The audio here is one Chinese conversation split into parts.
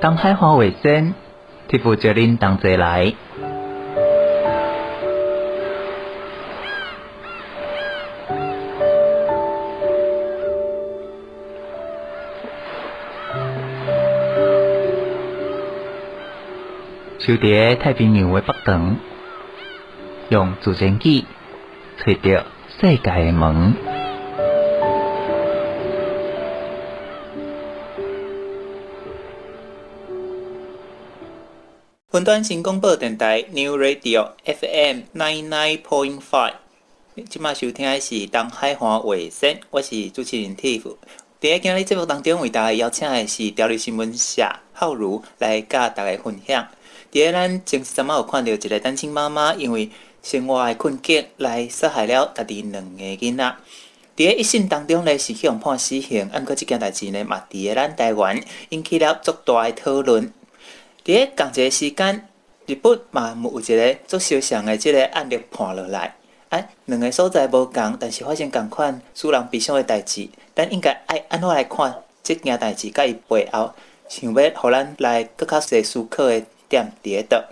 东海华卫生，替父叫恁同齐来。就伫太平洋的北端，用直升机找到世界的门。云端新广播电台 New Radio FM ninety nine point five，今麦收听的是东海华卫生，我是主持人 Tiff。伫今日节目当中，为大家邀请的是条理新闻社浩如来甲大家分享。伫咱前阵仔有看到一个单亲妈妈，因为生活的困境来杀害了家己两个囡仔。伫个一审当中呢，是去用判死刑，按过即件代志呢，嘛伫个咱台湾引起了足大的讨论。伫个同一个时间，日本嘛有一个足相像的即个案例判落来。哎、啊，两个所在无共，但是发生共款使人悲伤的代志。咱应该爱安怎来看即件代志？甲伊背后，想要互咱来搁较细思考的。点伫咧倒，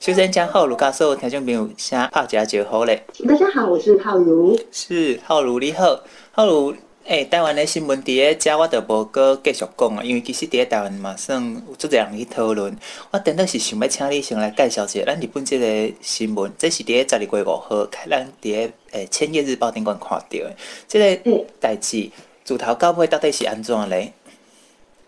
首先将浩如教授听众朋友先拍一下招呼咧。大家好，我是浩如。是浩如你好，浩如诶、台湾的新闻伫咧遮我就无搁继续讲啊，因为其实伫咧台湾嘛算有足侪人去讨论。我等到是想要请你先来介绍一下咱日本这个新闻，这是伫咧十二月五号，咱伫咧诶千叶日报顶管看到的，这个代志自头到尾到底是安怎咧？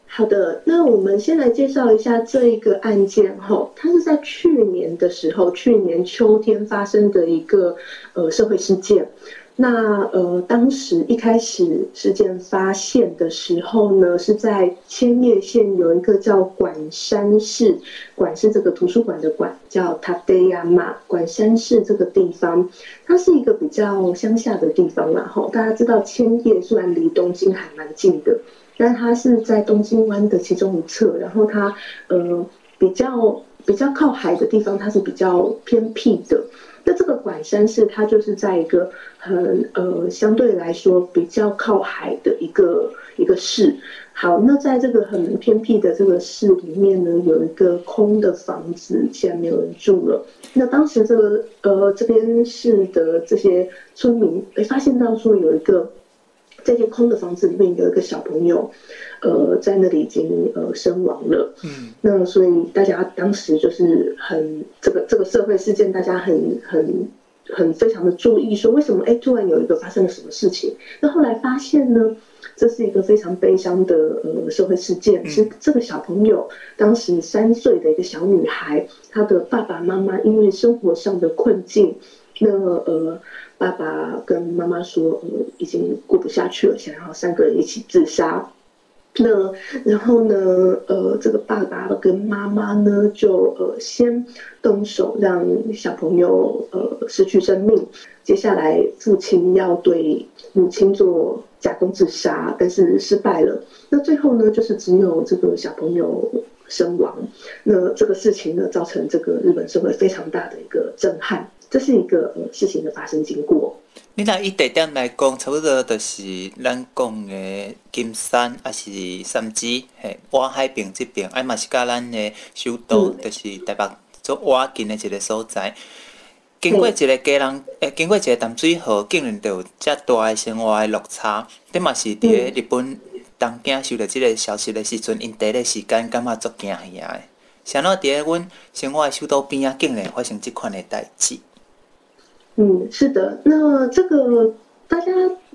好的，那我们先来介绍一下这一个案件哈，它是在去年的时候，去年秋天发生的一个呃社会事件。那呃当时一开始事件发现的时候呢，是在千叶县有一个叫管山市，管是这个图书馆的馆，叫塔德亚马管山市这个地方，它是一个比较乡下的地方啦哈。大家知道千叶虽然离东京还蛮近的。但它是在东京湾的其中一侧，然后它呃比较比较靠海的地方，它是比较偏僻的。那这个管山市，它就是在一个很呃相对来说比较靠海的一个一个市。好，那在这个很偏僻的这个市里面呢，有一个空的房子，现在没有人住了。那当时这个呃这边市的这些村民，哎，发现到说有一个。这间空的房子里面有一个小朋友，呃，在那里已经呃身亡了。嗯，那所以大家当时就是很这个这个社会事件，大家很很很非常的注意，说为什么哎突然有一个发生了什么事情？那后来发现呢，这是一个非常悲伤的呃社会事件，是这个小朋友当时三岁的一个小女孩，她的爸爸妈妈因为生活上的困境，那呃。爸爸跟妈妈说，呃，已经过不下去了，想要三个人一起自杀。那然后呢，呃，这个爸爸跟妈妈呢，就呃先动手让小朋友呃失去生命。接下来父亲要对母亲做假公自杀，但是失败了。那最后呢，就是只有这个小朋友身亡。那这个事情呢，造成这个日本社会非常大的一个震撼。这是一个事情的发生经过。你拿以地点来讲，差不多就是咱讲的金山，还是三芝，嘿，外海边这边，哎嘛是甲咱的首都，就是台北做外近的一个所在。经过一个家人，诶，经过一个淡水河，竟然就有遮大的生活的落差。这嘛是伫个日本东京收到即个消息的时阵，因第一个时间感觉足惊吓的。想到伫个阮生活的首都边啊，竟然发生即款的代志。嗯，是的，那这个大家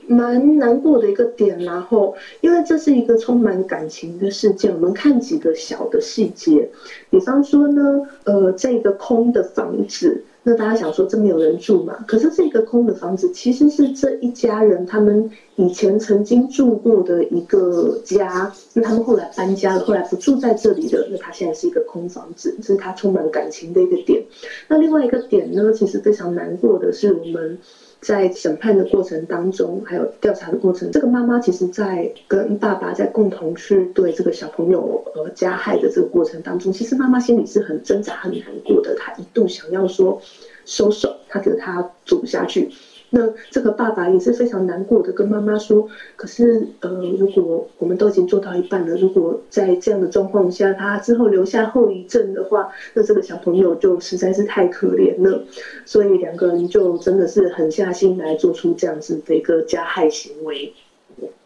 蛮难过的一个点，然后因为这是一个充满感情的事件，我们看几个小的细节，比方说呢，呃，这个空的房子。那大家想说，这没有人住嘛？可是这个空的房子其实是这一家人他们以前曾经住过的一个家，那他们后来搬家了，后来不住在这里的。那他现在是一个空房子，这是他充满感情的一个点。那另外一个点呢，其实非常难过的是我们。在审判的过程当中，还有调查的过程，这个妈妈其实，在跟爸爸在共同去对这个小朋友呃加害的这个过程当中，其实妈妈心里是很挣扎、很难过的。她一度想要说，收手，她觉得她走不下去。那这个爸爸也是非常难过的，跟妈妈说：“可是，呃，如果我们都已经做到一半了，如果在这样的状况下，他之后留下后遗症的话，那这个小朋友就实在是太可怜了。所以两个人就真的是狠下心来做出这样子的一个加害行为。”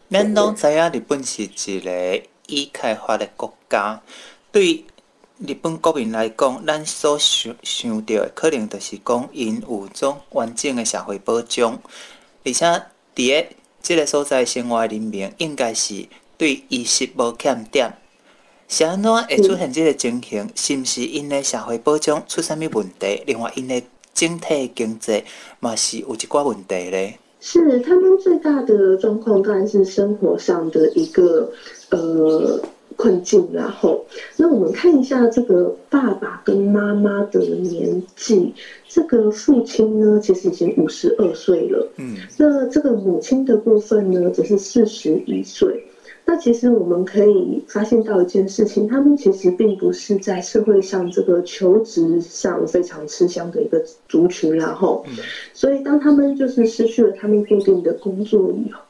咱都知影日本是一个已开发的国家，对。日本国民来讲，咱所想想到的，可能就是讲，因有种完整的社会保障，而且伫个即个所在生活的人民，应该是对衣食无欠点。是安怎会出现即个情形？是毋是因的社会保障出啥物问题？另外，因的整体经济嘛是有一寡问题咧。是他们最大的状况，当然是生活上的一个呃。困境，然后，那我们看一下这个爸爸跟妈妈的年纪，这个父亲呢，其实已经五十二岁了，嗯，那这个母亲的部分呢，只是四十一岁。那其实我们可以发现到一件事情，他们其实并不是在社会上这个求职上非常吃香的一个族群，然后，所以当他们就是失去了他们固定的工作以后。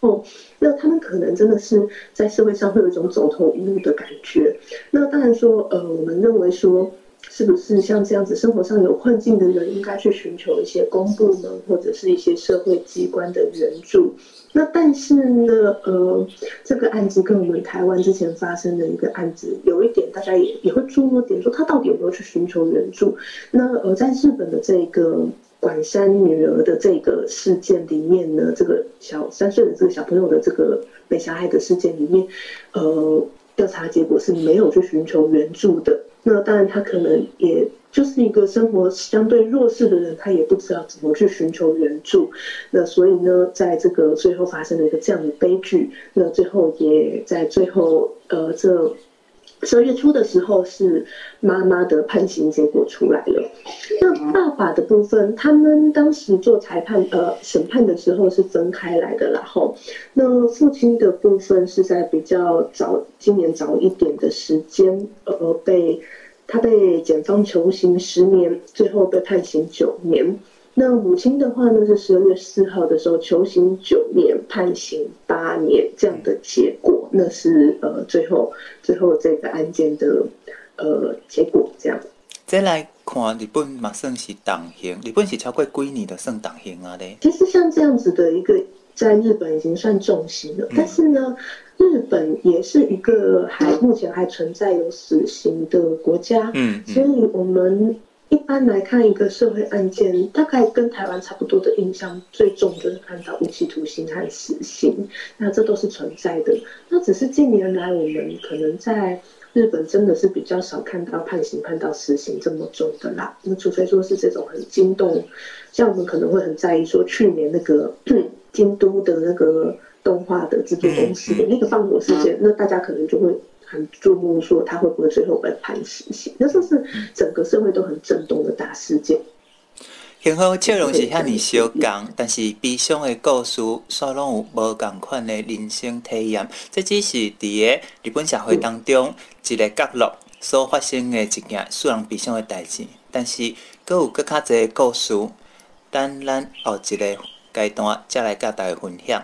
哦，那他们可能真的是在社会上会有一种走投无路的感觉。那当然说，呃，我们认为说，是不是像这样子生活上有困境的人，应该去寻求一些公部门或者是一些社会机关的援助？那但是呢，呃，这个案子跟我们台湾之前发生的一个案子有一点，大家也也会注意点，说他到底有没有去寻求援助？那呃，在日本的这个。管山女儿的这个事件里面呢，这个小三岁的这个小朋友的这个被杀害的事件里面，呃，调查结果是没有去寻求援助的。那当然，他可能也就是一个生活相对弱势的人，他也不知道怎么去寻求援助。那所以呢，在这个最后发生了一个这样的悲剧。那最后也在最后，呃，这。十二月初的时候，是妈妈的判刑结果出来了。那爸爸的部分，他们当时做裁判呃审判的时候是分开来的，然后那父亲的部分是在比较早，今年早一点的时间，呃被他被检方求刑十年，最后被判刑九年。那母亲的话呢，是十二月四号的时候求刑九年，判刑八年这样的结果，那是呃最后最后这个案件的呃结果这样。再来看日本嘛，算是党刑，日本是超过几年的算党刑啊咧。其实像这样子的一个，在日本已经算重刑了，嗯、但是呢，日本也是一个还目前还存在有死刑的国家，嗯，嗯所以我们。一般来看，一个社会案件，大概跟台湾差不多的印象，最重就是看到无期徒刑和死刑，那这都是存在的。那只是近年来，我们可能在日本真的是比较少看到判刑判到死刑这么重的啦。那除非说是这种很惊动，像我们可能会很在意说，去年那个 京都的那个动画的制作公司的那个放火事件，那大家可能就会。很注目，说他会不会最后被判死刑？那这是整个社会都很震动的大事件。幸好笑容是遐尔小刚，但是悲伤的故事，煞拢有无共款的人生体验。这只是伫个日本社会当中一个角落所发生的一件使人悲伤的代志。但是，阁有阁较侪故事，等咱后一个阶段再来甲大家分享。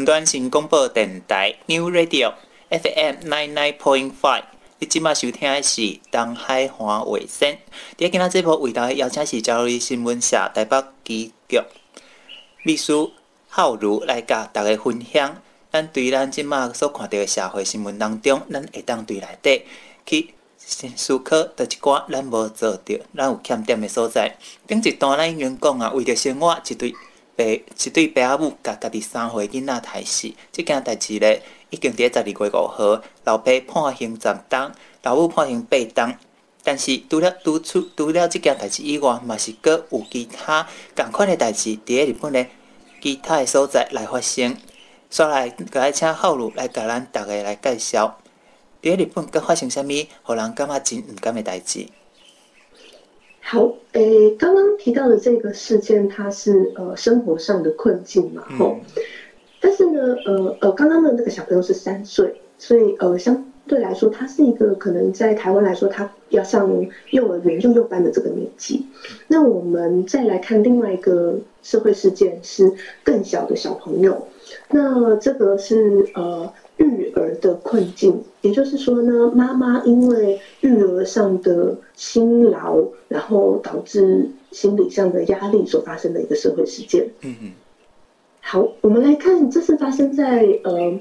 云端新广播电台 New Radio FM nine nine point five。你即马收听的是东海华卫星。第一今仔节目为大家邀请是朝日新闻社台北支局秘书浩如来甲大家分享。咱对咱即马所看到的社会新闻当中，咱会当对内底去思考，倒一寡咱无做着，咱有欠点的所在。顶一段咱已经讲啊，为着生活，一对爸一对爸母甲家己三岁囡仔刣死，即件代志咧，已经伫十二月五号，老爸判刑十冬，老母判刑八冬。但是除了拄出除了即件代志以外，嘛是阁有其他共款的代志伫咧日本的其他的所在来发生。所以来，来请浩如来甲咱逐个来介绍，伫咧日本阁发生啥物，互人感觉真毋甘的代志。好，诶、欸，刚刚提到的这个事件，它是呃生活上的困境嘛，吼、嗯。但是呢，呃呃，刚刚的那个小朋友是三岁，所以呃相对来说，他是一个可能在台湾来说，他要上幼儿园幼幼班的这个年纪。那我们再来看另外一个社会事件，是更小的小朋友。那这个是呃育儿的困境，也就是说呢，妈妈因为育儿上的辛劳，然后导致心理上的压力所发生的一个社会事件。嗯嗯。好，我们来看，这是发生在呃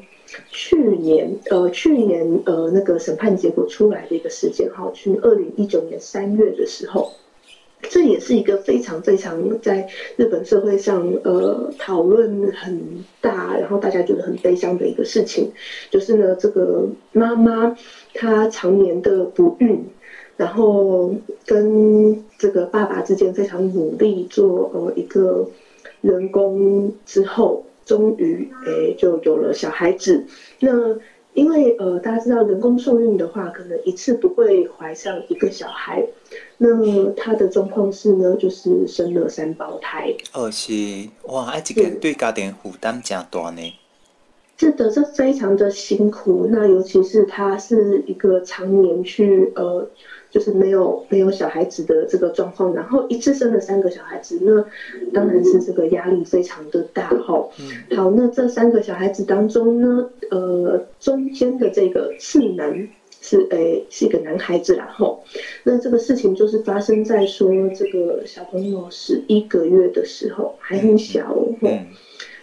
去年呃去年呃那个审判结果出来的一个事件，哈，去二零一九年三月的时候。这也是一个非常非常在日本社会上，呃，讨论很大，然后大家觉得很悲伤的一个事情，就是呢，这个妈妈她常年的不孕，然后跟这个爸爸之间非常努力做呃一个人工之后，终于诶就有了小孩子。那因为呃大家知道人工受孕的话，可能一次不会怀上一个小孩。那么他的状况是呢，就是生了三胞胎。哦，是哇，哎，这个对家庭负担真大呢。是的，这非常的辛苦。那尤其是他是一个常年去呃，就是没有没有小孩子的这个状况，然后一次生了三个小孩子，那当然是这个压力非常的大哈。嗯。好，那这三个小孩子当中呢，呃，中间的这个次男。是诶、欸，是一个男孩子，然后，那这个事情就是发生在说这个小朋友十一个月的时候，还很小哦。嗯、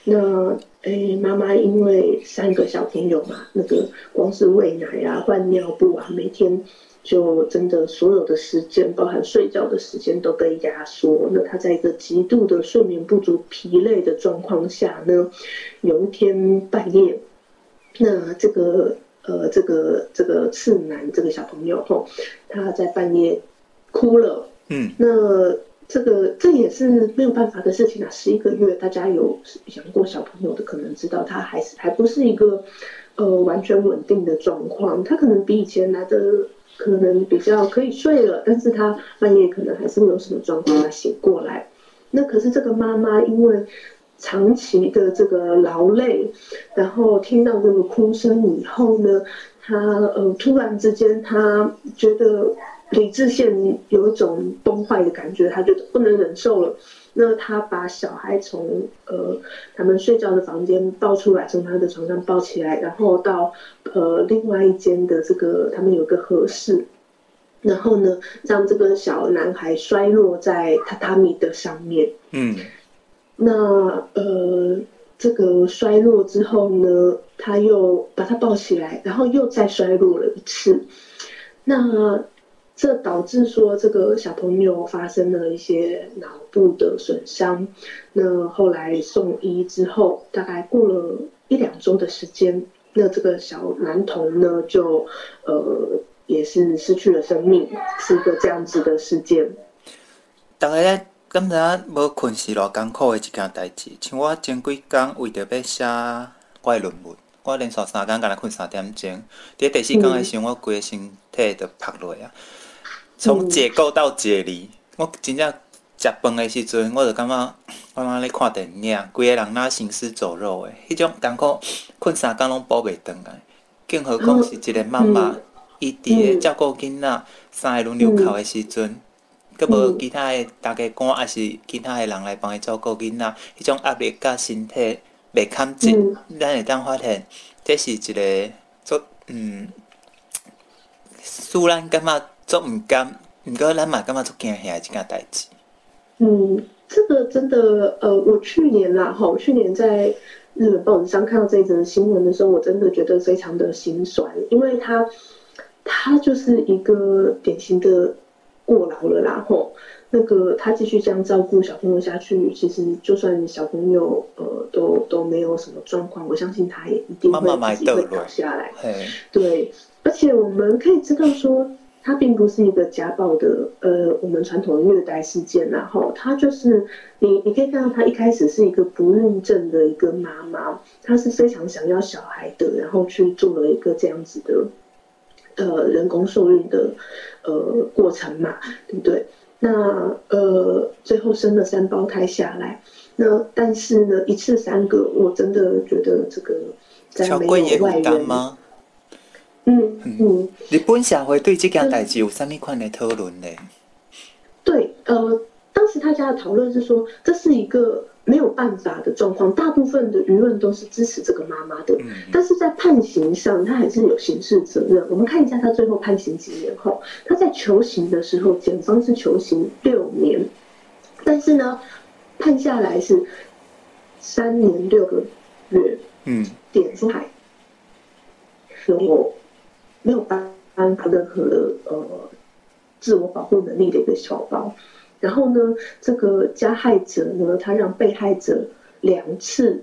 那诶，欸、妈妈因为三个小朋友嘛，那个光是喂奶啊、换尿布啊，每天就真的所有的时间，包含睡觉的时间都被压缩。那他在一个极度的睡眠不足、疲累的状况下呢，有一天半夜，那这个。呃，这个这个次男这个小朋友吼，他在半夜哭了。嗯，那这个这也是没有办法的事情啊。十一个月，大家有养过小朋友的，可能知道他还是还不是一个呃完全稳定的状况。他可能比以前来的可能比较可以睡了，但是他半夜可能还是会有什么状况他醒过来。那可是这个妈妈因为。长期的这个劳累，然后听到这个哭声以后呢，他呃突然之间他觉得理智线有一种崩坏的感觉，他觉得不能忍受了。那他把小孩从呃他们睡觉的房间抱出来，从他的床上抱起来，然后到呃另外一间的这个他们有个和室，然后呢让这个小男孩摔落在榻榻米的上面。嗯。那呃，这个摔落之后呢，他又把他抱起来，然后又再摔落了一次。那这导致说这个小朋友发生了一些脑部的损伤。那后来送医之后，大概过了一两周的时间，那这个小男童呢，就呃也是失去了生命，是一个这样子的事件。大概。感觉无困是偌艰苦的一件代志，像我前几工为着要写我的论文，我连续三工，敢若困三点钟。伫第四工的时候，我规个身体都趴落啊。从解构到解离，我真正食饭的时阵，我就感觉 我妈咧看电影，规个人若行尸走肉的，迄种艰苦，困三工拢补袂转来。更何况是一个妈妈，伊伫咧照顾囡仔，三个轮流哭的时阵。阁无其他诶大家官，还是其他诶人来帮伊照顾囡仔，迄种压力甲身体袂堪紧，咱会当发现，这是一个做嗯，使咱感觉做毋甘，毋过咱嘛感觉做惊吓一件代志。嗯，这个真的，呃，我去年啦，哈，去年在日本报纸上看到这一则新闻的时候，我真的觉得非常的心酸，因为他，他就是一个典型的过劳了啦，吼。那个他继续这样照顾小朋友下去，其实就算小朋友呃都都没有什么状况，我相信他也一定会自己会倒下来。对，而且我们可以知道说，他并不是一个家暴的呃我们传统的虐待事件，然后他就是你你可以看到他一开始是一个不孕症的一个妈妈，她是非常想要小孩的，然后去做了一个这样子的呃人工受孕的呃过程嘛，对不对？那呃，最后生了三胞胎下来，那但是呢，一次三个，我真的觉得这个在没有外人吗？嗯嗯，日本社会对这件代志有什么款的讨论呢？对，呃，当时大家的讨论是说，这是一个。没有办法的状况，大部分的舆论都是支持这个妈妈的，嗯、但是在判刑上，他还是有刑事责任。我们看一下他最后判刑几年后，他在求刑的时候，检方是求刑六年，但是呢，判下来是三年六个月，嗯，点出来，我没有办法任何的呃自我保护能力的一个小包。然后呢，这个加害者呢，他让被害者两次，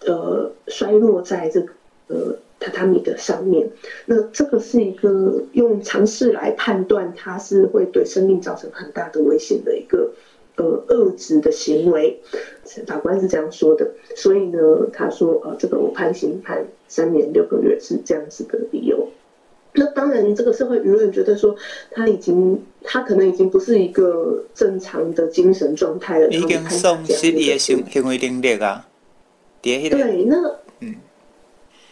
呃，摔落在这个呃榻榻米的上面。那这个是一个用常识来判断，他是会对生命造成很大的危险的一个呃遏制的行为。法官是这样说的。所以呢，他说呃，这个我判刑判三年六个月是这样子的理由。那当然，这个社会舆论觉得说他已经，他可能已经不是一个正常的精神状态了。已经丧失你的行行为能力啊！对，那嗯，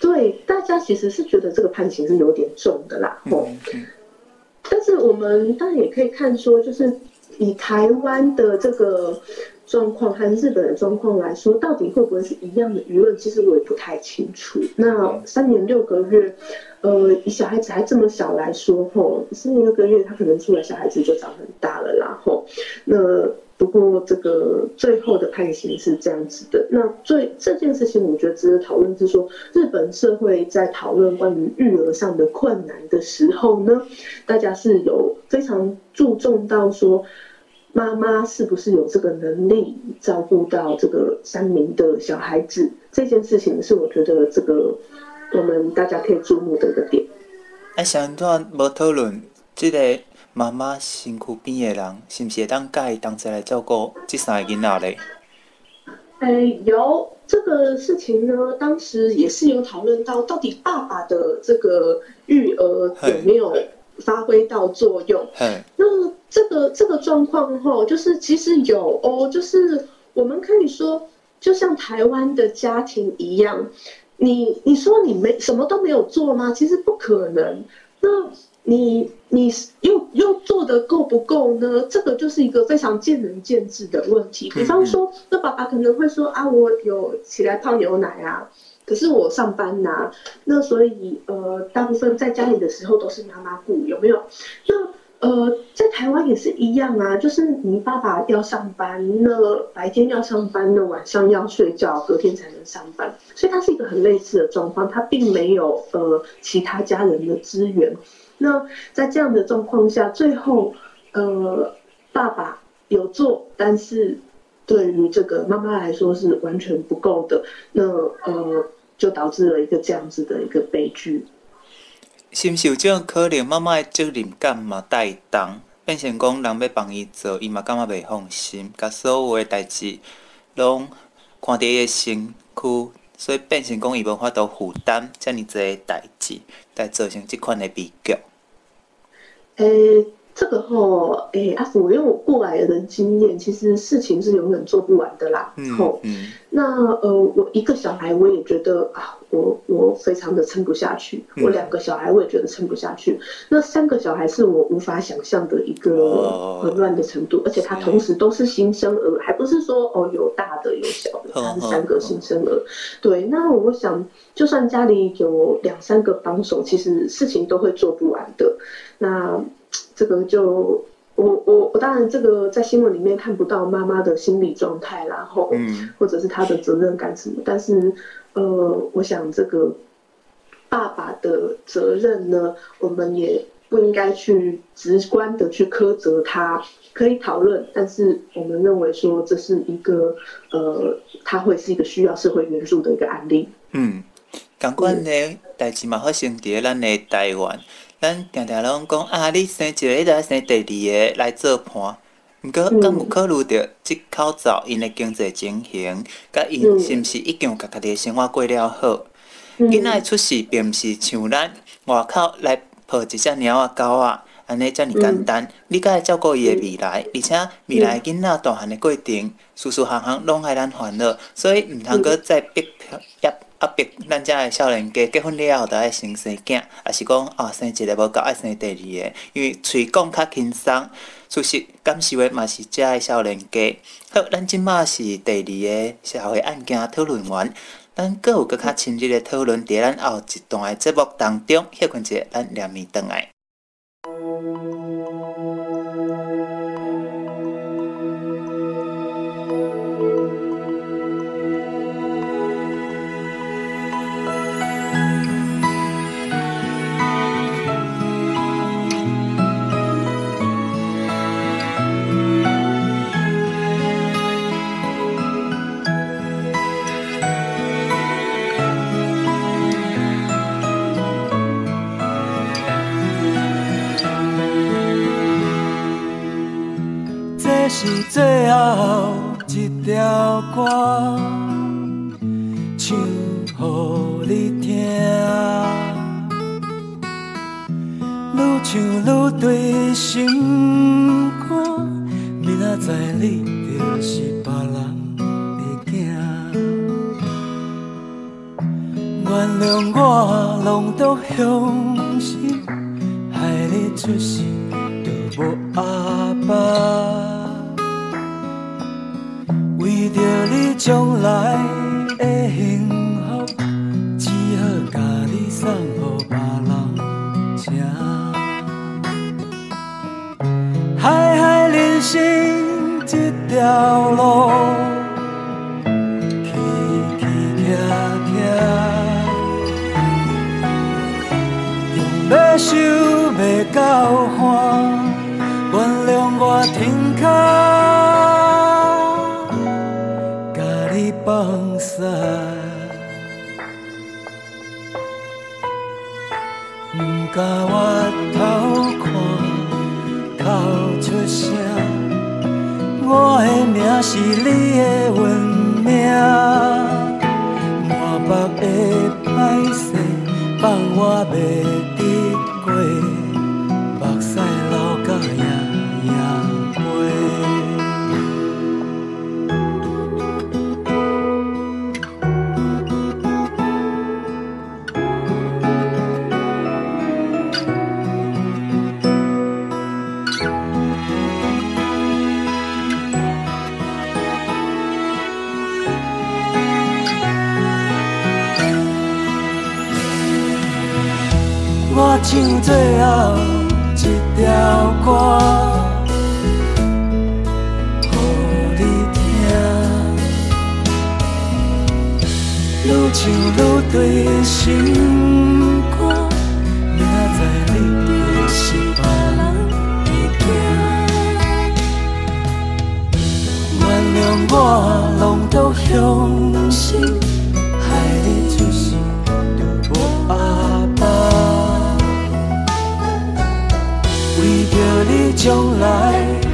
对，大家其实是觉得这个判刑是有点重的啦。哦、嗯，嗯、但是我们当然也可以看说，就是以台湾的这个。状况和日本的状况来说，到底会不会是一样的舆论？其实我也不太清楚。那三年六个月，呃，以小孩子还这么小来说，吼，三年六个月，他可能出来小孩子就长很大了，然后，那不过这个最后的判刑是这样子的。那最这件事情，我觉得值得讨论是说，日本社会在讨论关于育儿上的困难的时候呢，大家是有非常注重到说。妈妈是不是有这个能力照顾到这个三名的小孩子？这件事情是我觉得这个我们大家可以注目的一个点。哎，上段无讨论，这个妈妈身躯边的人是不是当该当在来照顾这三个囡仔嘞？哎，有这个事情呢，当时也是有讨论到，到底爸爸的这个育儿有没有发挥到作用？那。这个这个状况哈，就是其实有哦，就是我们可以说，就像台湾的家庭一样，你你说你没什么都没有做吗？其实不可能。那你你又又做的够不够呢？这个就是一个非常见仁见智的问题。比方说，那爸爸可能会说啊，我有起来泡牛奶啊，可是我上班呐、那所以呃，大部分在家里的时候都是妈妈顾，有没有？那呃，在台湾也是一样啊，就是你爸爸要上班，那白天要上班，那晚上要睡觉，隔天才能上班，所以它是一个很类似的状况，他并没有呃其他家人的资源。那在这样的状况下，最后呃爸爸有做，但是对于这个妈妈来说是完全不够的，那呃就导致了一个这样子的一个悲剧。是不是有这种可能？妈妈的责任感嘛带动，变成讲人要帮伊做，伊嘛感觉袂放心，甲所有的代志拢看伫伊的身躯，所以变成讲伊无法度负担遮尔济代志，才造成即款的悲剧。诶，这个吼，哎，阿福，因为我过来人的经验，其实事情是永远做不完的啦。嗯，后嗯，那呃，我一个小孩我也觉得啊，我我非常的撑不下去。我两个小孩我也觉得撑不下去。嗯、那三个小孩是我无法想象的一个混乱的程度，哦、而且他同时都是新生儿，还不是说哦有大的有小的，他是三个新生儿。哦哦、对，那我想，就算家里有两三个帮手，其实事情都会做不完的。那。这个就我我我当然这个在新闻里面看不到妈妈的心理状态，然后或者是她的责任感什么，但是呃，我想这个爸爸的责任呢，我们也不应该去直观的去苛责他，可以讨论，但是我们认为说这是一个呃，他会是一个需要社会援助的一个案例。嗯，感官呢，代志嘛，发生在咱的台湾。咱常常拢讲啊，你生一个，你着生第二个来做伴。毋过，敢有考虑到即口罩因的经济情形，甲因是毋是已经有家家己的生活过了好？囡仔出世并毋是像咱外口来抱一只猫仔狗仔，安尼遮尔简单。你甲会照顾伊的未来，而且未来囡仔大汉的过程，事事项项拢爱咱烦恼，所以毋通阁再逼迫。啊！逼咱遮个少年家结婚了后，着爱生生囝，也是讲哦，生一个无够，爱生第二个，因为喙讲较轻松，事实感受的嘛是遮个少年家。好，咱即马是第二个社会案件讨论员，咱阁有阁较深入的讨论，伫咱后一段的节目当中，歇困者咱连面转来。是最后一条歌，唱予你听。愈唱愈对心肝，明仔载你就是别人的囝。原谅我拢都伤心，害你出世就无阿爸。为着你将来的幸福，只好甲你送予别人吃。海海人生这条路，起起徛徛，用要受袂到放肆，不敢回头看，哭出声。我的命是你的运命，满腹的歹势，放我袂唱最后一条歌，予你听。愈唱愈对心肝，明仔你就是别人的囝。原谅我拢都伤这里就来。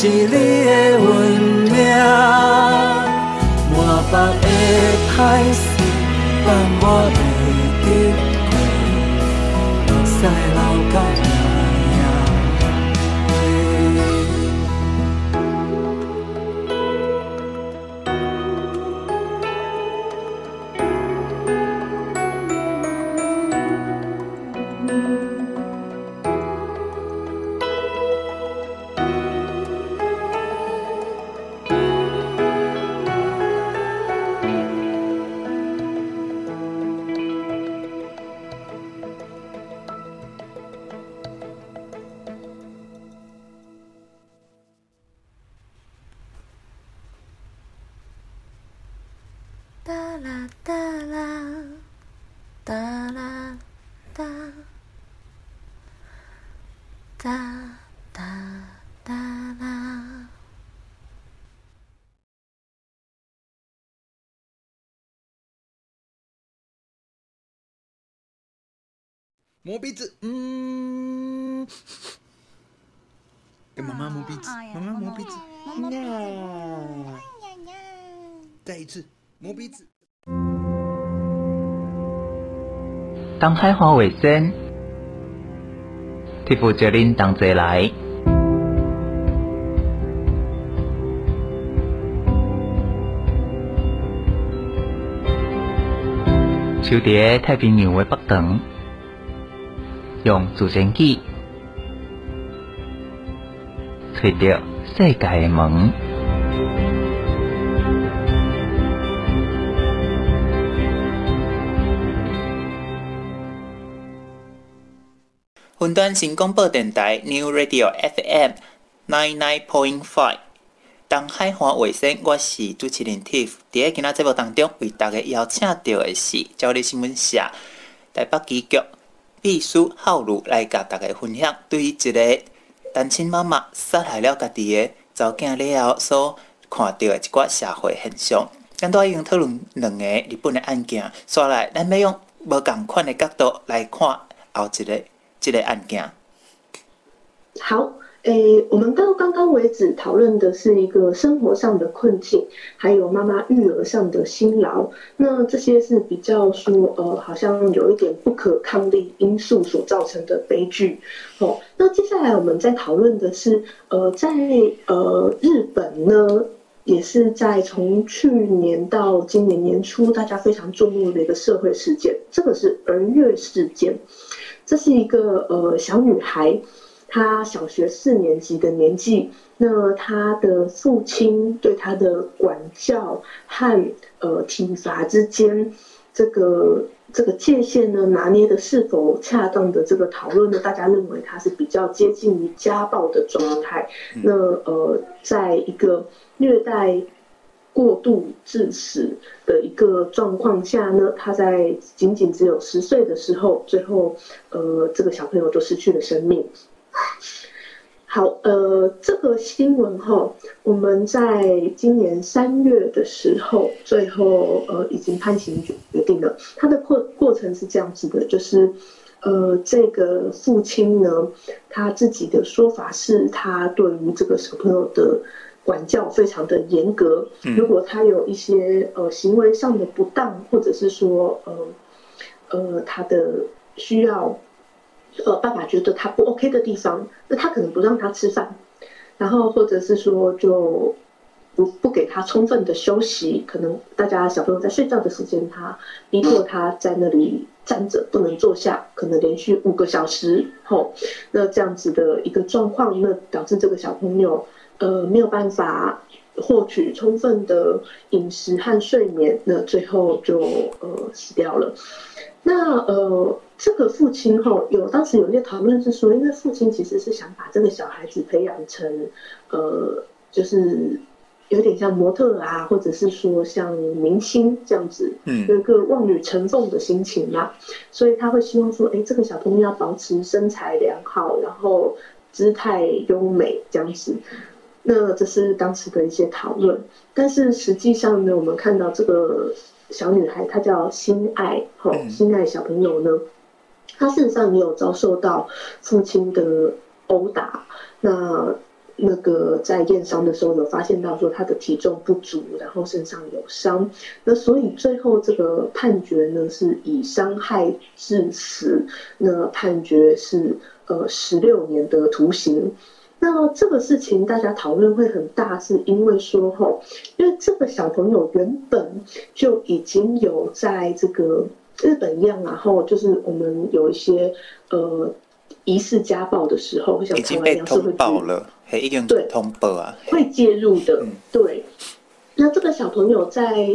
是你的运命，满腹的歹势，放我摸鼻子，嗯，给妈妈摸鼻子，妈妈摸鼻子，再一次摸鼻子。当海花为真，提富叫恁同齐来，就伫太平洋的北端。用自然机找到世界的门。云端新广播电台 New Radio FM nine nine point five。东海华卫星，我是主持人 Tiff。在今仔节目当中，为大家邀请到的是朝日新闻社台北支局。秘书浩如来甲大家分享，对于一个单亲妈妈杀害了家己的查某囝了后所看到的一寡社会现象。咱都已经讨论两个日本的案件，刷来咱要用无共款的角度来看后一个这个案件。好。诶，我们到刚刚为止讨论的是一个生活上的困境，还有妈妈育儿上的辛劳。那这些是比较说，呃，好像有一点不可抗力因素所造成的悲剧。哦，那接下来我们在讨论的是，呃，在呃日本呢，也是在从去年到今年年初，大家非常注目的一个社会事件，这个是儿虐事件。这是一个呃小女孩。他小学四年级的年纪，那他的父亲对他的管教和呃体罚之间，这个这个界限呢，拿捏的是否恰当的这个讨论呢？大家认为他是比较接近于家暴的状态。那呃，在一个虐待过度致死的一个状况下呢，他在仅仅只有十岁的时候，最后呃，这个小朋友就失去了生命。好，呃，这个新闻哈，我们在今年三月的时候，最后呃已经判刑决定了。他的过过程是这样子的，就是呃这个父亲呢，他自己的说法是他对于这个小朋友的管教非常的严格，如果他有一些呃行为上的不当，或者是说呃呃他的需要。呃，爸爸觉得他不 OK 的地方，那他可能不让他吃饭，然后或者是说就不不给他充分的休息，可能大家小朋友在睡觉的时间，他逼迫他在那里站着不能坐下，可能连续五个小时后，那这样子的一个状况，那导致这个小朋友呃没有办法获取充分的饮食和睡眠，那最后就呃死掉了。那呃这个父亲后有当时有一些讨论是说，因为父亲其实是想把这个小孩子培养成呃就是。有点像模特啊，或者是说像明星这样子，嗯，有一个望女成凤的心情嘛，所以他会希望说，哎，这个小朋友要保持身材良好，然后姿态优美这样子。那这是当时的一些讨论，但是实际上呢，我们看到这个小女孩，她叫心爱，吼，心爱小朋友呢，他事实上也有遭受到父亲的殴打，那。那个在验伤的时候有发现到说他的体重不足，然后身上有伤，那所以最后这个判决呢是以伤害致死，那判决是呃十六年的徒刑。那这个事情大家讨论会很大，是因为说吼，因为这个小朋友原本就已经有在这个日本一样，然后就是我们有一些呃。疑似家暴的时候，会想台湾社会报了，对通报啊，会介入的。嗯、对，那这个小朋友在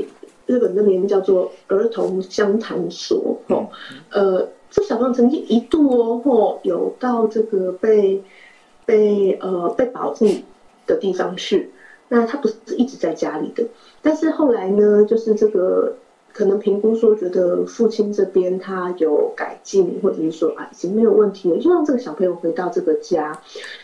日本那边叫做儿童相谈所，哦、嗯，呃，这小朋友曾经一度哦，或有到这个被被呃被保护的地方去。那他不是一直在家里的，但是后来呢，就是这个。可能评估说，觉得父亲这边他有改进，或者是说啊已经没有问题了，就让这个小朋友回到这个家。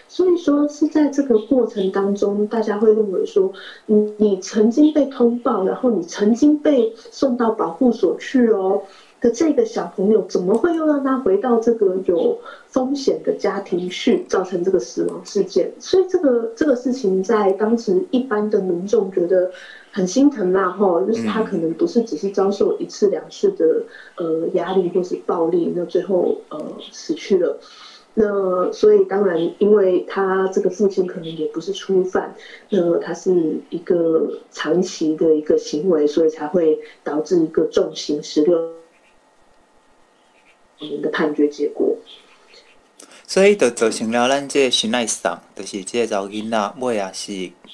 所以说是在这个过程当中，大家会认为说，你你曾经被通报，然后你曾经被送到保护所去哦的这个小朋友，怎么会又让他回到这个有风险的家庭去，造成这个死亡事件？所以这个这个事情在当时一般的民众觉得。很心疼啦，吼，就是他可能不是只是遭受一次两次的呃压力或是暴力，那最后呃死去了。那所以当然，因为他这个父亲可能也不是初犯，那他是一个长期的一个行为，所以才会导致一个重刑十六判决结果。所以就造成了咱这个心爱丧，就是这个查某囡仔尾也是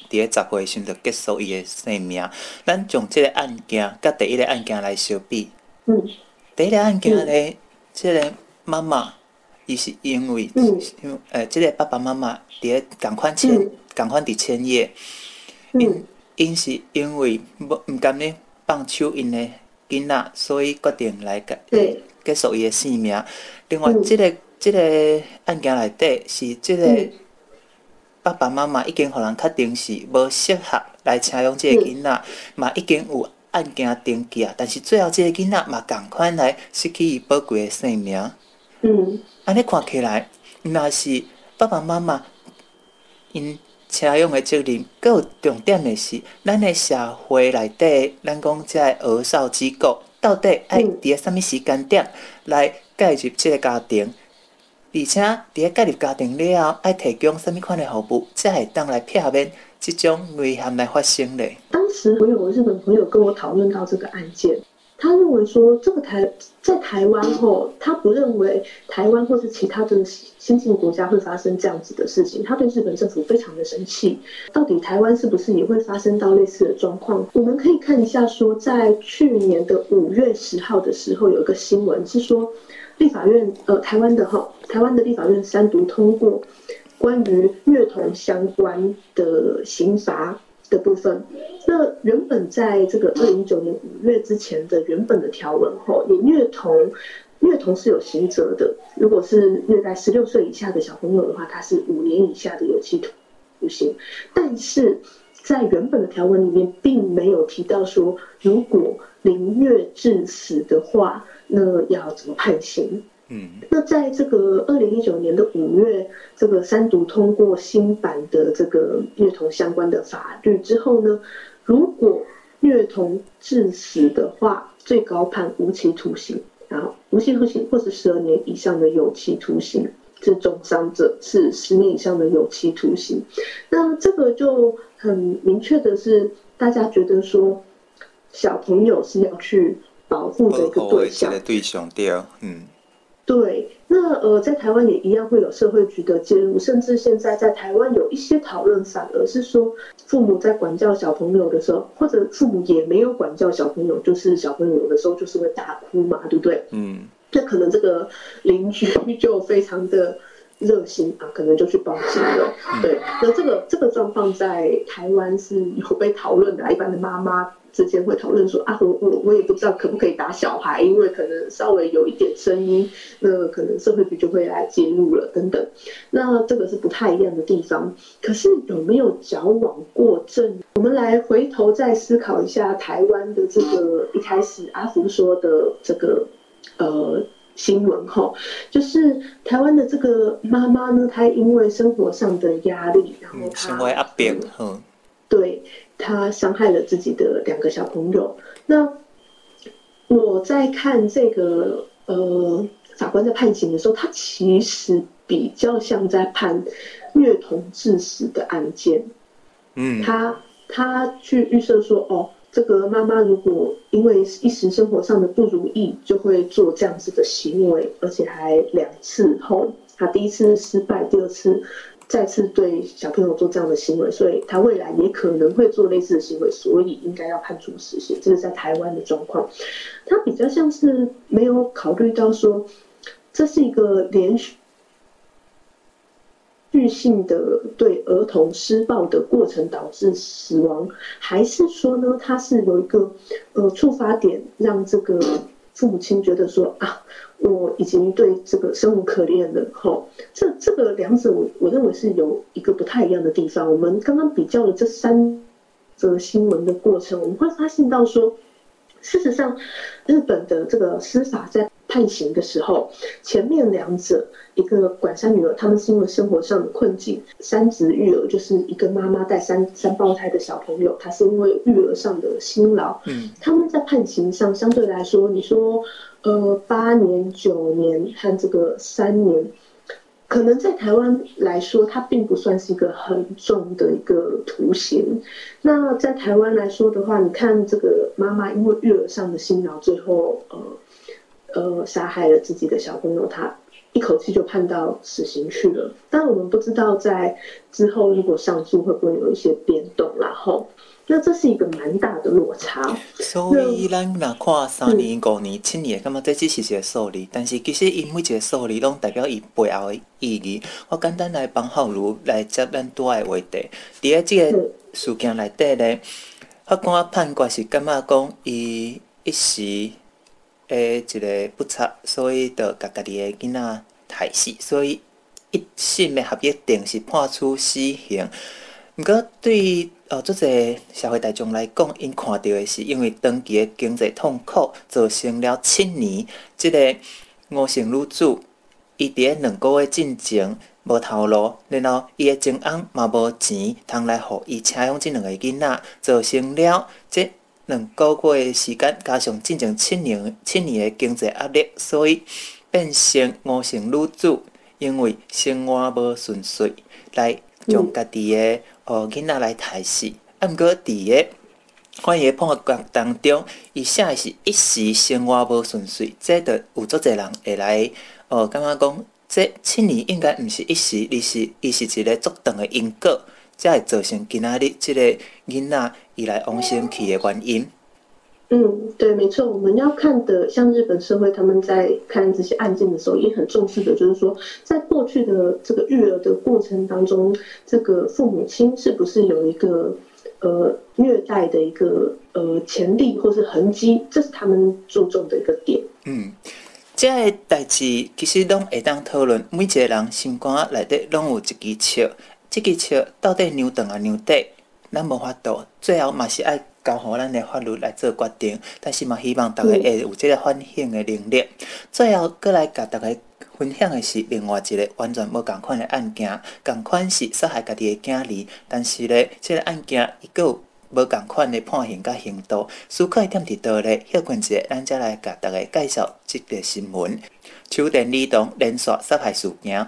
伫个十岁时就结束伊的生命。咱从这个案件甲第一个案件来相比，嗯，第一个案件咧，嗯、这个妈妈伊是因为，嗯，诶、呃，这个爸爸妈妈伫个共款签，共款伫签约，因因是因为无毋甘咧放手因的囡仔，所以决定来结结束伊的性命。另外，这个。这个案件内底是即个爸爸妈妈已经互人确定是无适合来请养即个囡仔，嘛已经有案件登记啊，但是最后即个囡仔嘛共款来失去伊宝贵的生命。嗯，安尼看起来，若是爸爸妈妈因车用的责任，佮有重点的是，咱的社会内底，咱讲这儿少机构到底爱伫个啥物时间点来介入这个家庭？而且，伫个介入家庭了后，爱提供什么款的服务，才会当来避免这种危险来发生呢？当时我有日本朋友跟我讨论到这个案件，他认为说，这个台在台湾后，他不认为台湾或是其他的新兴国家会发生这样子的事情，他对日本政府非常的生气。到底台湾是不是也会发生到类似的状况？我们可以看一下，说在去年的五月十号的时候，有一个新闻是说。立法院，呃，台湾的哈，台湾的立法院三读通过关于虐童相关的刑罚的部分。那原本在这个二零一九年五月之前的原本的条文哈，也虐童，虐童是有刑责的。如果是虐待十六岁以下的小朋友的话，他是五年以下的有期徒刑。但是在原本的条文里面，并没有提到说，如果凌虐致死的话。那要怎么判刑？嗯，那在这个二零一九年的五月，这个三读通过新版的这个虐童相关的法律之后呢，如果虐童致死的话，最高判无期徒刑，然后无期徒刑或是十二年以上的有期徒刑。是重伤者，是十年以上的有期徒刑。那这个就很明确的是，大家觉得说小朋友是要去保护的一个对象，对象对，嗯。对，那呃，在台湾也一样会有社会局的介入，甚至现在在台湾有一些讨论，反而是说父母在管教小朋友的时候，或者父母也没有管教小朋友，就是小朋友有的时候就是会大哭嘛，对不对？嗯，那可能这个邻居就非常的热心啊，可能就去报警了。对，那这个这个状况在台湾是有被讨论的，一般的妈妈。之间会讨论说啊，我我我也不知道可不可以打小孩，因为可能稍微有一点声音，那可能社会局就会来介入了等等。那这个是不太一样的地方。可是有没有矫枉过正？我们来回头再思考一下台湾的这个一开始阿福说的这个呃新闻哈，就是台湾的这个妈妈呢，她因为生活上的压力，然后她成为阿扁，嗯，对。他伤害了自己的两个小朋友。那我在看这个呃法官在判刑的时候，他其实比较像在判虐童致死的案件。嗯，他他去预设说，哦，这个妈妈如果因为一时生活上的不如意，就会做这样子的行为，而且还两次后，他第一次失败，第二次。再次对小朋友做这样的行为，所以他未来也可能会做类似的行为，所以应该要判处死刑。这是在台湾的状况，他比较像是没有考虑到说，这是一个连续性的对儿童施暴的过程导致死亡，还是说呢，他是有一个呃触发点，让这个父母亲觉得说啊。我已经对这个生无可恋了，吼，这这个两者我我认为是有一个不太一样的地方。我们刚刚比较了这三则新闻的过程，我们会发现到说，事实上，日本的这个司法在判刑的时候，前面两者，一个管三女儿，他们是因为生活上的困境；三职育儿，就是一个妈妈带三三胞胎的小朋友，她是因为育儿上的辛劳。嗯，他们在判刑上相对来说，你说。呃，八年、九年和这个三年，可能在台湾来说，它并不算是一个很重的一个徒刑。那在台湾来说的话，你看这个妈妈因为育儿上的辛劳，最后呃呃杀害了自己的小朋友，他一口气就判到死刑去了。但我们不知道在之后如果上诉会不会有一些变动，然后。那这是一个蛮大的落差，所以咱若看三年、五年、七年，感觉这只是一个数字，但是其实因每一个数字拢代表伊背后的意义。我简单来帮浩如来接咱多的话题，伫个这个事件内底咧，法官判决是感觉讲伊一时诶一个不测，所以就甲家己的囡仔害死，所以一审的合约定是判处死刑。毋过对于呃，即个社会大众来讲，因看到的是因为长期的经济痛苦，造成了七年，即个五姓女子，伊伫咧两个月进前无头路，然后伊的前翁嘛无钱，通来互伊请养即两个囡仔，造成了两个月的时间，加上进前七年七年的经济压力，所以变成五成女子因为生活无顺遂，来将家己的。哦，囡仔来台死，啊，毋过伫个法院判决当中，伊写的是一时生活无顺遂，这著有足侪人会来哦，感觉讲这七年应该毋是一时，而是伊是一个足长的因果，才会造成今仔日即个囡仔伊来往生去的原因。嗯，对，没错，我们要看的，像日本社会，他们在看这些案件的时候，也很重视的，就是说，在过去的这个育儿的过程当中，这个父母亲是不是有一个呃虐待的一个呃潜力或是痕迹，这是他们注重的一个点。嗯，这个代志其实拢会当讨论，每一个人心肝内底拢有一支枪，这个笑到底牛长啊牛短，咱无法度，最后嘛是爱。交互咱的法律来做决定，但是嘛，希望大家会有即个反省的能力。最后，搁来甲大家分享的是另外一个完全无共款的案件，共款是杀害家己的囝儿，但是咧，这个案件伊阁有无共款的判刑甲刑度。思考的点伫倒咧，休困一下，咱再来甲大家介绍即个新闻：秋田儿童连续杀害事件。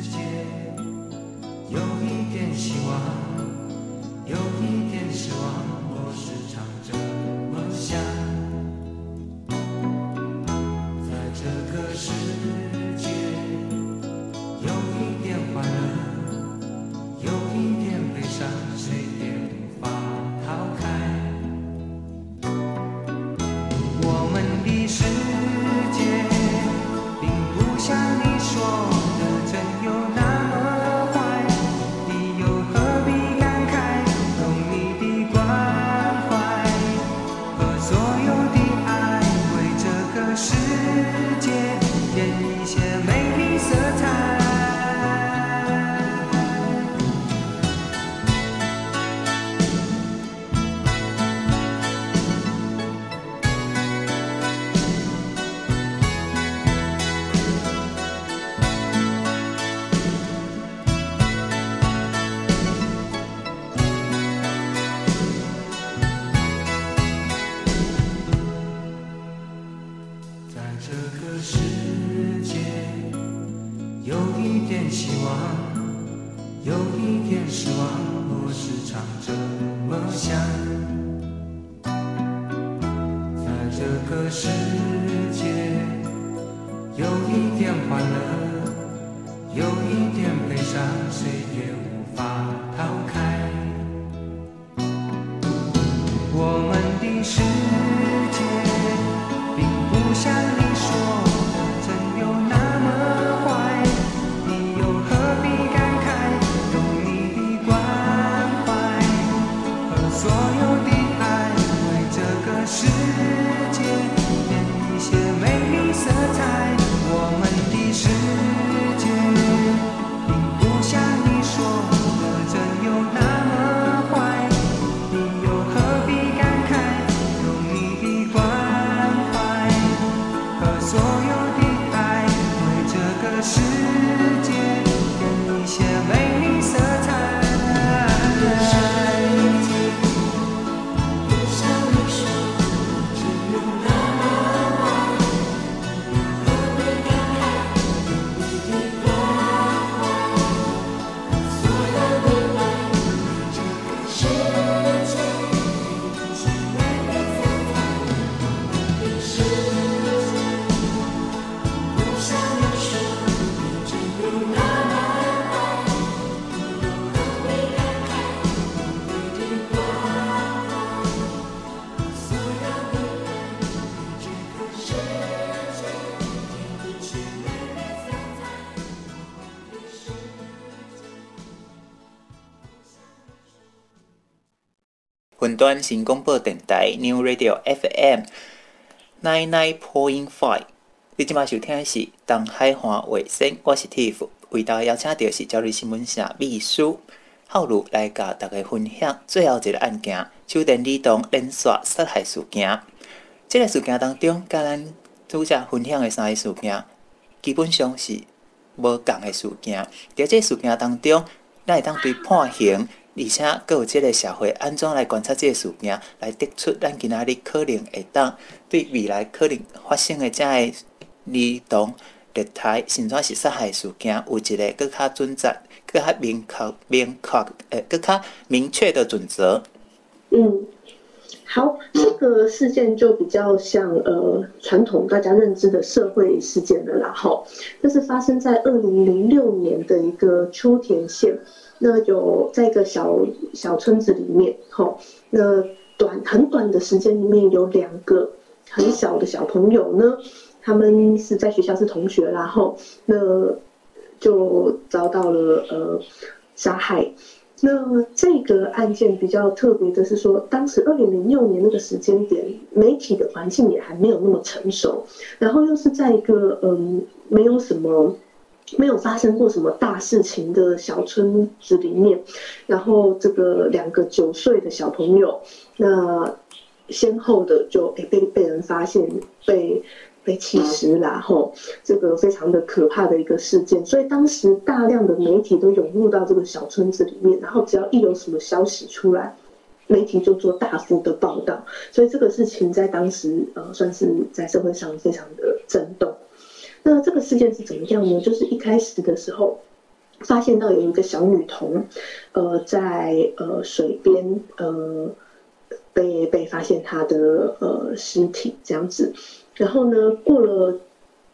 世界有一点希望，有一点失望，我时常这么想。端新广播电台 New Radio FM nine nine point five，你即马收听的是东海岸卫星，我是 Tiff，为大家邀请到是朝日新闻社秘书浩如来甲大家分享最后一个案件——秋田里童连续杀害事件。这个事件当中，甲咱拄则分享的三个事件，基本上是无共的事件。在这个事件当中，咱会当对判刑。而且，阁有即个社会安怎来观察即个事件，来得出咱今仔日可能会当对未来可能发生的遮个儿童虐待甚至是杀害事件，有一个更较准则、更较明确、明确诶，阁较明确的准则。嗯，好，这个事件就比较像呃传统大家认知的社会事件了啦。哈，这是发生在二零零六年的一个秋田县。那有在一个小小村子里面，吼，那短很短的时间里面有两个很小的小朋友呢，他们是在学校是同学，然后那就遭到了呃杀害。那这个案件比较特别的是说，当时二零零六年那个时间点，媒体的环境也还没有那么成熟，然后又是在一个嗯没有什么。没有发生过什么大事情的小村子里面，然后这个两个九岁的小朋友，那先后的就诶被被人发现被被弃尸，然后这个非常的可怕的一个事件，所以当时大量的媒体都涌入到这个小村子里面，然后只要一有什么消息出来，媒体就做大幅的报道，所以这个事情在当时呃算是在社会上非常的震动。那这个事件是怎么样呢？就是一开始的时候，发现到有一个小女童，呃，在呃水边呃被被发现她的呃尸体这样子，然后呢，过了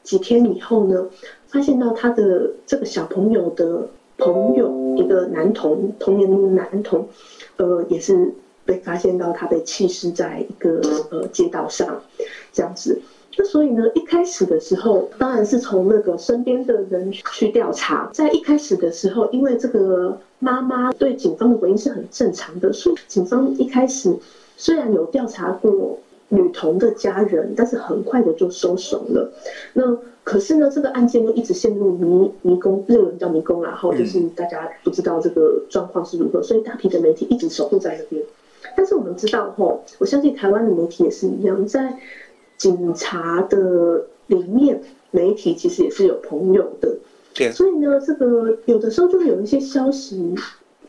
几天以后呢，发现到他的这个小朋友的朋友，一个男童，同年龄的男童，呃，也是被发现到他被弃尸在一个呃街道上，这样子。那所以呢，一开始的时候，当然是从那个身边的人去调查。在一开始的时候，因为这个妈妈对警方的回应是很正常的，所以警方一开始虽然有调查过女童的家人，但是很快的就收手了。那可是呢，这个案件又一直陷入迷迷宫，这个人叫迷宫，然后就是大家不知道这个状况是如何，所以大批的媒体一直守护在那边。但是我们知道，吼，我相信台湾的媒体也是一样，在。警察的里面，媒体其实也是有朋友的，对，所以呢，这个有的时候就会有一些消息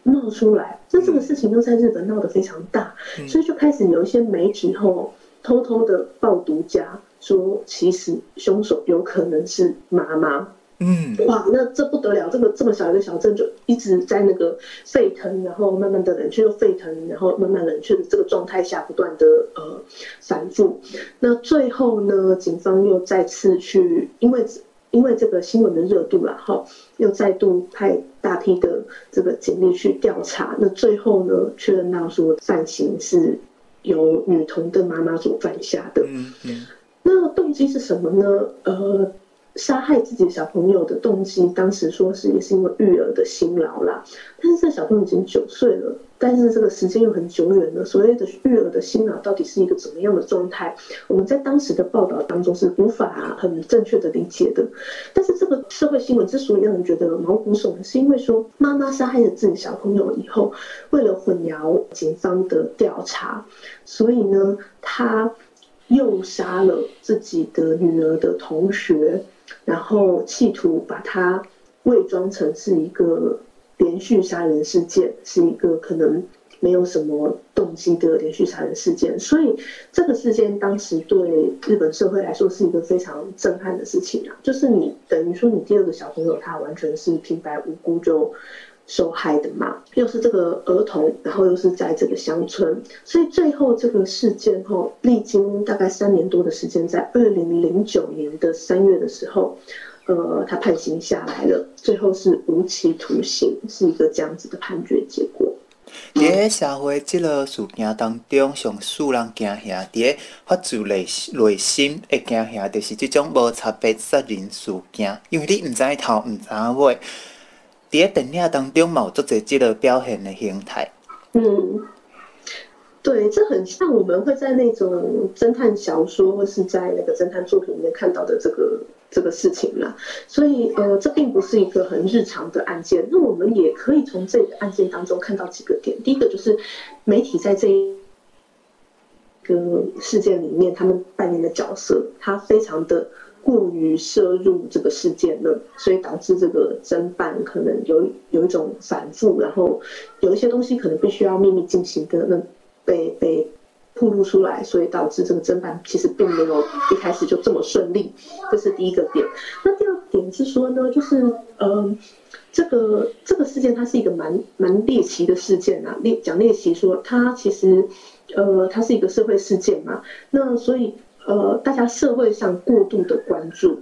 冒出来，就这个事情又在日本闹得非常大，嗯，所以就开始有一些媒体后偷偷的报独家，说其实凶手有可能是妈妈。嗯，哇，那这不得了！这个这么小一个小镇就一直在那个沸腾，然后慢慢的冷却又沸腾，然后慢慢冷却的这个状态下不断的呃反复。那最后呢，警方又再次去，因为因为这个新闻的热度然后又再度派大批的这个警力去调查。那最后呢，确认到说犯行是由女童的妈妈所犯下的。嗯嗯，那动机是什么呢？呃。杀害自己小朋友的动机，当时说是也是因为育儿的辛劳啦。但是这小朋友已经九岁了，但是这个时间又很久远了。所谓的育儿的辛劳到底是一个怎么样的状态？我们在当时的报道当中是无法很正确的理解的。但是这个社会新闻之所以让人觉得毛骨悚然，是因为说妈妈杀害了自己小朋友以后，为了混淆警方的调查，所以呢，他又杀了自己的女儿的同学。然后企图把它伪装成是一个连续杀人事件，是一个可能没有什么动机的连续杀人事件。所以这个事件当时对日本社会来说是一个非常震撼的事情啊！就是你等于说你第二个小朋友他完全是平白无故就。受害的嘛，又是这个儿童，然后又是在这个乡村，所以最后这个事件后，历经大概三年多的时间，在二零零九年的三月的时候，呃，他判刑下来了，最后是无期徒刑，是一个这样子的判决结果。在社会这个事件当中，上使人惊吓，在发自内内心的惊吓，就是这种无差别杀人事件，因为你唔知头唔知尾。在电影当中，冇做这这个表现的形态。嗯，对，这很像我们会在那种侦探小说或是在那个侦探作品里面看到的这个这个事情啦。所以，呃，这并不是一个很日常的案件。那我们也可以从这个案件当中看到几个点。第一个就是媒体在这一个事件里面，他们扮演的角色，他非常的。过于涉入这个事件了，所以导致这个侦办可能有有一种反复，然后有一些东西可能必须要秘密进行的，那被被曝露出来，所以导致这个侦办其实并没有一开始就这么顺利，这是第一个点。那第二点是说呢，就是、呃，这个这个事件它是一个蛮蛮猎奇的事件啊，猎讲猎奇说它其实呃它是一个社会事件嘛，那所以。呃，大家社会上过度的关注，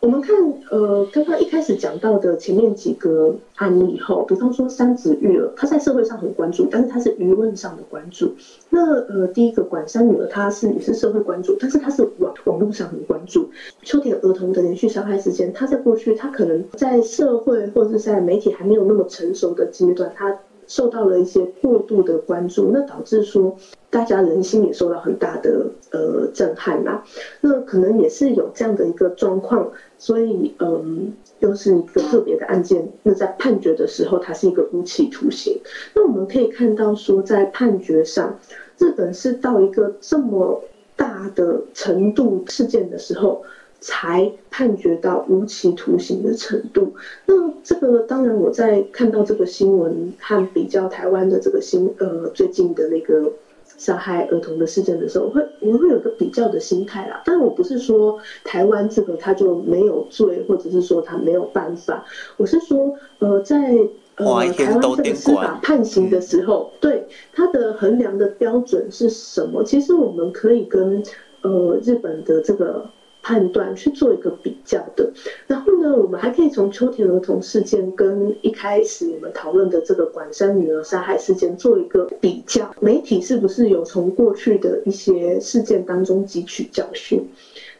我们看呃，刚刚一开始讲到的前面几个案例后，比方说三子育儿，他在社会上很关注，但是他是舆论上的关注。那呃，第一个管三女儿，她是也是社会关注，但是他是网网络上很关注。秋田儿童的连续伤害事件，他在过去他可能在社会或者是在媒体还没有那么成熟的阶段，他受到了一些过度的关注，那导致说。大家人心也受到很大的呃震撼呐，那可能也是有这样的一个状况，所以嗯，又是一个特别的案件。那在判决的时候，它是一个无期徒刑。那我们可以看到说，在判决上，日本是到一个这么大的程度事件的时候，才判决到无期徒刑的程度。那这个当然，我在看到这个新闻和比较台湾的这个新呃最近的那个。杀害儿童的事件的时候，我会我会有个比较的心态啦。但我不是说台湾这个他就没有罪，或者是说他没有办法。我是说，呃，在呃台湾这个司法判刑的时候，对他的衡量的标准是什么？其实我们可以跟呃日本的这个。判断去做一个比较的，然后呢，我们还可以从秋田儿童事件跟一开始我们讨论的这个管山女儿杀害事件做一个比较，媒体是不是有从过去的一些事件当中汲取教训？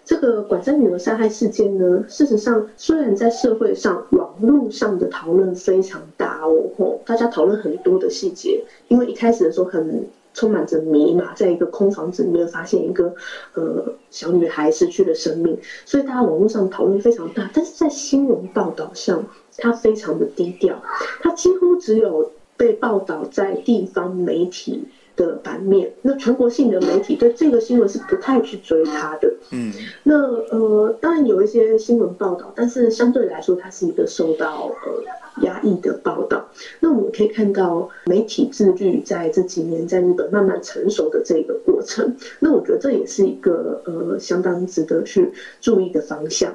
这个管山女儿杀害事件呢，事实上虽然在社会上、网络上的讨论非常大哦，大家讨论很多的细节，因为一开始的时候很。充满着迷茫，在一个空房子里面发现一个呃小女孩失去了生命，所以大家网络上讨论非常大，但是在新闻报道上，它非常的低调，它几乎只有被报道在地方媒体的版面，那全国性的媒体对这个新闻是不太去追它的。嗯，那呃，当然有一些新闻报道，但是相对来说，它是一个受到呃。压抑的报道，那我们可以看到媒体自律在这几年在日本慢慢成熟的这个过程。那我觉得这也是一个呃相当值得去注意的方向。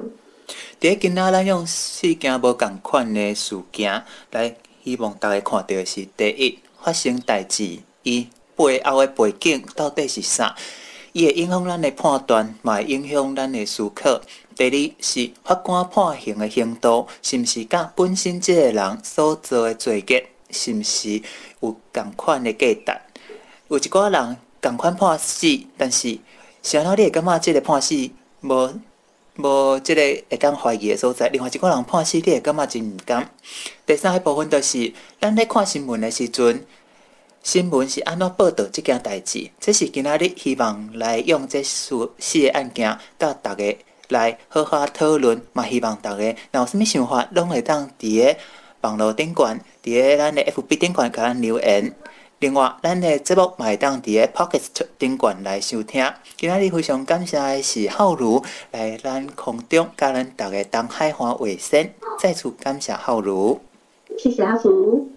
第一今仔咱用四件无共款的事件来，希望大家看到的是：第一，发生代志，伊背后的背景到底是啥？伊会影响咱的判断，嘛会影响咱的思考。第二是法官判刑的程度，是毋是甲本身即个人所做的罪孽，是毋是有共款的价值？有一寡人共款判死，但是啥物你会感觉即个判死无无即个会当怀疑的所在？另外一寡人判死，你会感觉真毋甘。第三个部分就是咱咧看新闻的时阵，新闻是安怎报道即件代志？这是今仔日希望来用这四四个案件，甲大家。来好好讨论，嘛希望大家若有啥物想法，拢会当伫个网络顶悬，伫个咱的 FB 顶悬，甲咱留言。另外，咱的节目嘛会当伫个 Pocket 顶悬来收听。今仔日非常感谢的是浩如来咱空中，甲咱大家东海花卫生，再次感谢浩如，谢谢阿福。